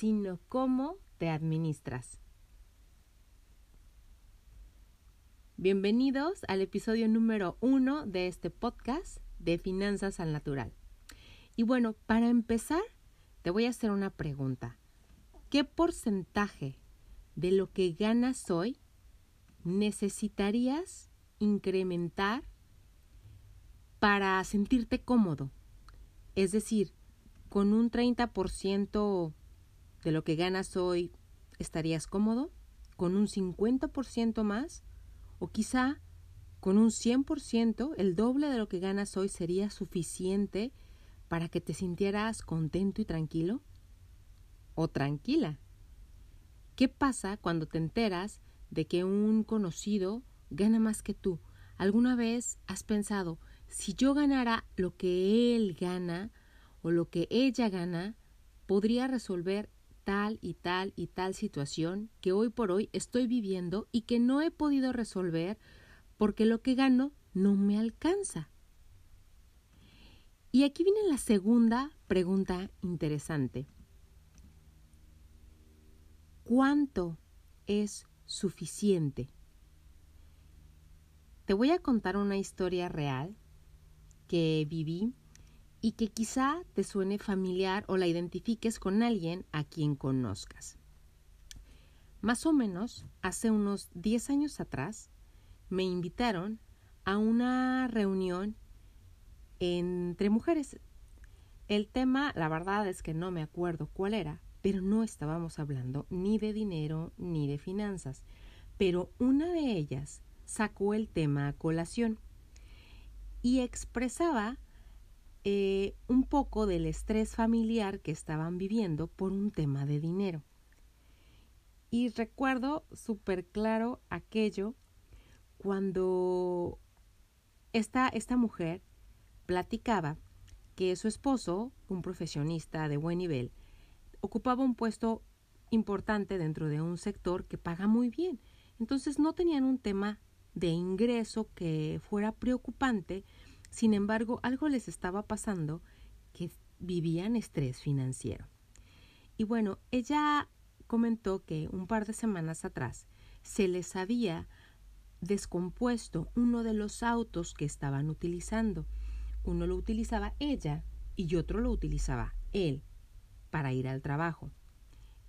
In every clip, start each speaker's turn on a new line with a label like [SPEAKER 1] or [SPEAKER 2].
[SPEAKER 1] sino cómo te administras. Bienvenidos al episodio número uno de este podcast de Finanzas al Natural. Y bueno, para empezar, te voy a hacer una pregunta. ¿Qué porcentaje de lo que ganas hoy necesitarías incrementar para sentirte cómodo? Es decir, con un 30% de lo que ganas hoy estarías cómodo, con un 50% más o quizá con un 100%, el doble de lo que ganas hoy sería suficiente para que te sintieras contento y tranquilo o tranquila. ¿Qué pasa cuando te enteras de que un conocido gana más que tú? ¿Alguna vez has pensado, si yo ganara lo que él gana o lo que ella gana, podría resolver tal y tal y tal situación que hoy por hoy estoy viviendo y que no he podido resolver porque lo que gano no me alcanza. Y aquí viene la segunda pregunta interesante. ¿Cuánto es suficiente? Te voy a contar una historia real que viví y que quizá te suene familiar o la identifiques con alguien a quien conozcas. Más o menos, hace unos 10 años atrás, me invitaron a una reunión entre mujeres. El tema, la verdad es que no me acuerdo cuál era, pero no estábamos hablando ni de dinero ni de finanzas. Pero una de ellas sacó el tema a colación y expresaba eh, un poco del estrés familiar que estaban viviendo por un tema de dinero. Y recuerdo súper claro aquello cuando esta, esta mujer platicaba que su esposo, un profesionista de buen nivel, ocupaba un puesto importante dentro de un sector que paga muy bien. Entonces no tenían un tema de ingreso que fuera preocupante sin embargo, algo les estaba pasando que vivían estrés financiero. Y bueno, ella comentó que un par de semanas atrás se les había descompuesto uno de los autos que estaban utilizando. Uno lo utilizaba ella y otro lo utilizaba él para ir al trabajo.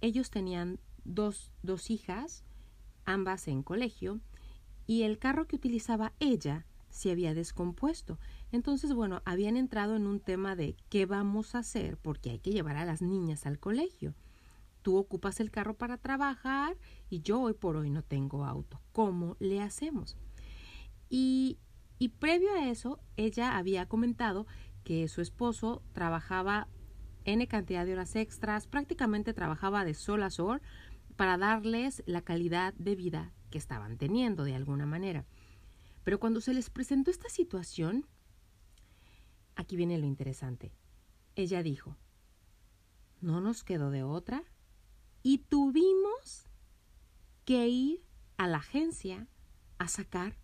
[SPEAKER 1] Ellos tenían dos, dos hijas, ambas en colegio, y el carro que utilizaba ella se había descompuesto. Entonces, bueno, habían entrado en un tema de qué vamos a hacer porque hay que llevar a las niñas al colegio. Tú ocupas el carro para trabajar y yo hoy por hoy no tengo auto. ¿Cómo le hacemos? Y, y previo a eso, ella había comentado que su esposo trabajaba N cantidad de horas extras, prácticamente trabajaba de sol a sol para darles la calidad de vida que estaban teniendo de alguna manera. Pero cuando se les presentó esta situación, aquí viene lo interesante. Ella dijo, no nos quedó de otra y tuvimos que ir a la agencia a sacar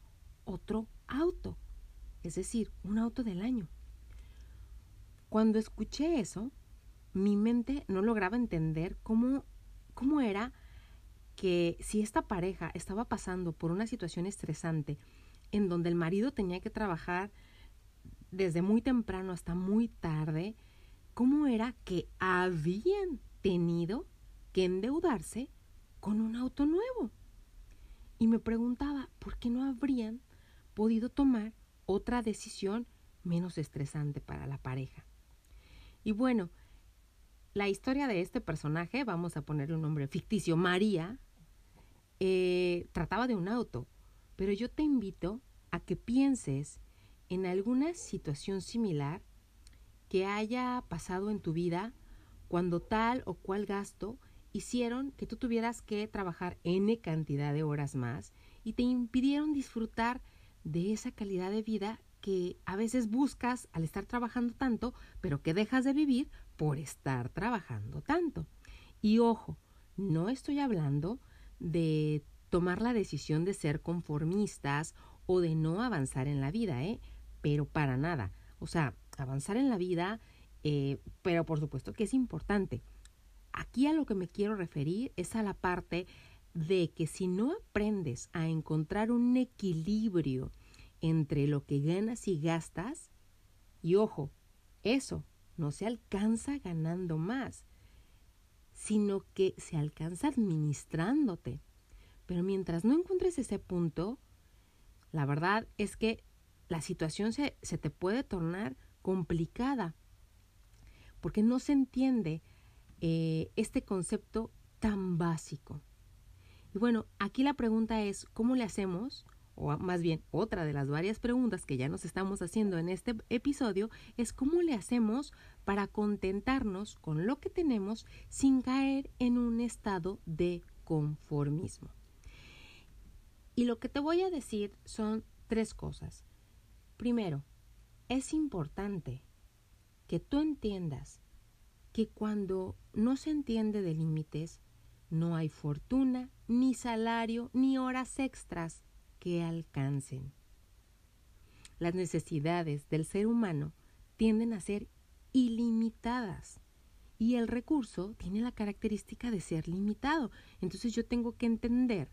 [SPEAKER 1] otro auto, es decir, un auto del año. Cuando escuché eso, mi mente no lograba entender cómo, cómo era que si esta pareja estaba pasando por una situación estresante, en donde el marido tenía que trabajar desde muy temprano hasta muy tarde, ¿cómo era que habían tenido que endeudarse con un auto nuevo? Y me preguntaba, ¿por qué no habrían podido tomar otra decisión menos estresante para la pareja? Y bueno, la historia de este personaje, vamos a ponerle un nombre ficticio, María, eh, trataba de un auto, pero yo te invito a que pienses en alguna situación similar que haya pasado en tu vida cuando tal o cual gasto hicieron que tú tuvieras que trabajar N cantidad de horas más y te impidieron disfrutar de esa calidad de vida que a veces buscas al estar trabajando tanto, pero que dejas de vivir por estar trabajando tanto. Y ojo, no estoy hablando de tomar la decisión de ser conformistas o de no avanzar en la vida, ¿eh? Pero para nada. O sea, avanzar en la vida, eh, pero por supuesto que es importante. Aquí a lo que me quiero referir es a la parte de que si no aprendes a encontrar un equilibrio entre lo que ganas y gastas, y ojo, eso no se alcanza ganando más, sino que se alcanza administrándote. Pero mientras no encuentres ese punto, la verdad es que la situación se, te puede tornar complicada, porque no se entiende eh, este concepto tan básico. Y bueno, aquí la pregunta es, ¿cómo le hacemos? O más bien, otra de las varias preguntas que ya nos estamos haciendo en este episodio es cómo le hacemos para contentarnos con lo que tenemos sin caer en un estado de conformismo. Y lo que te voy a decir son tres cosas. Primero, es importante que tú entiendas que cuando no se entiende de límites, no hay fortuna, ni salario, ni horas extras que alcancen. Las necesidades del ser humano tienden a ser ilimitadas y el recurso tiene la característica de ser limitado. Entonces yo tengo que entender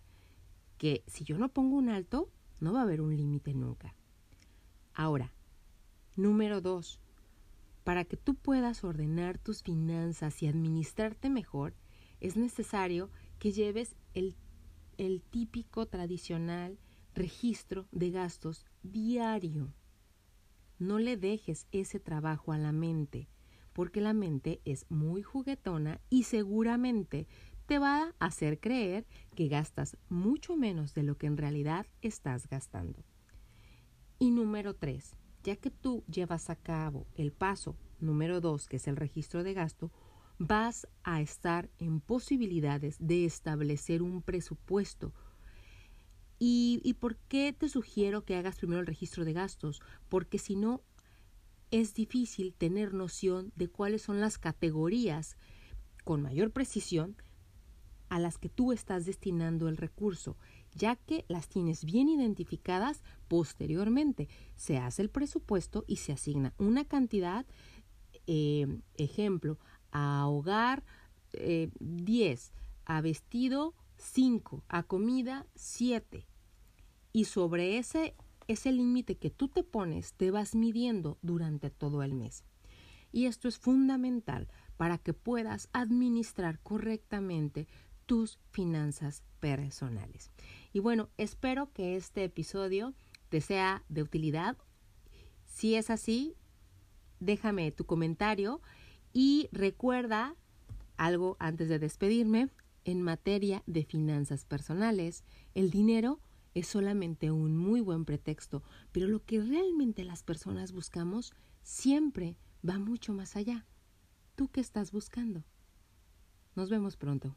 [SPEAKER 1] si yo no pongo un alto, no va a haber un límite nunca. Ahora, número dos, para que tú puedas ordenar tus finanzas y administrarte mejor, es necesario que lleves el, el típico tradicional registro de gastos diario. No le dejes ese trabajo a la mente, porque la mente es muy juguetona y seguramente te va a hacer creer que gastas mucho menos de lo que en realidad estás gastando. Y número tres, ya que tú llevas a cabo el paso número dos, que es el registro de gasto, vas a estar en posibilidades de establecer un presupuesto. ¿Y, ¿Y por qué te sugiero que hagas primero el registro de gastos? Porque si no, es difícil tener noción de cuáles son las categorías con mayor precisión a las que tú estás destinando el recurso, ya que las tienes bien identificadas posteriormente. Se hace el presupuesto y se asigna una cantidad, eh, ejemplo, a hogar 10, eh, a vestido 5, a comida 7. Y sobre ese, ese límite que tú te pones, te vas midiendo durante todo el mes. Y esto es fundamental para que puedas administrar correctamente tus finanzas personales. Y bueno, espero que este episodio te sea de utilidad. Si es así, déjame tu comentario y recuerda algo antes de despedirme. En materia de finanzas personales, el dinero es solamente un muy buen pretexto, pero lo que realmente las personas buscamos siempre va mucho más allá. ¿Tú qué estás buscando? Nos vemos pronto.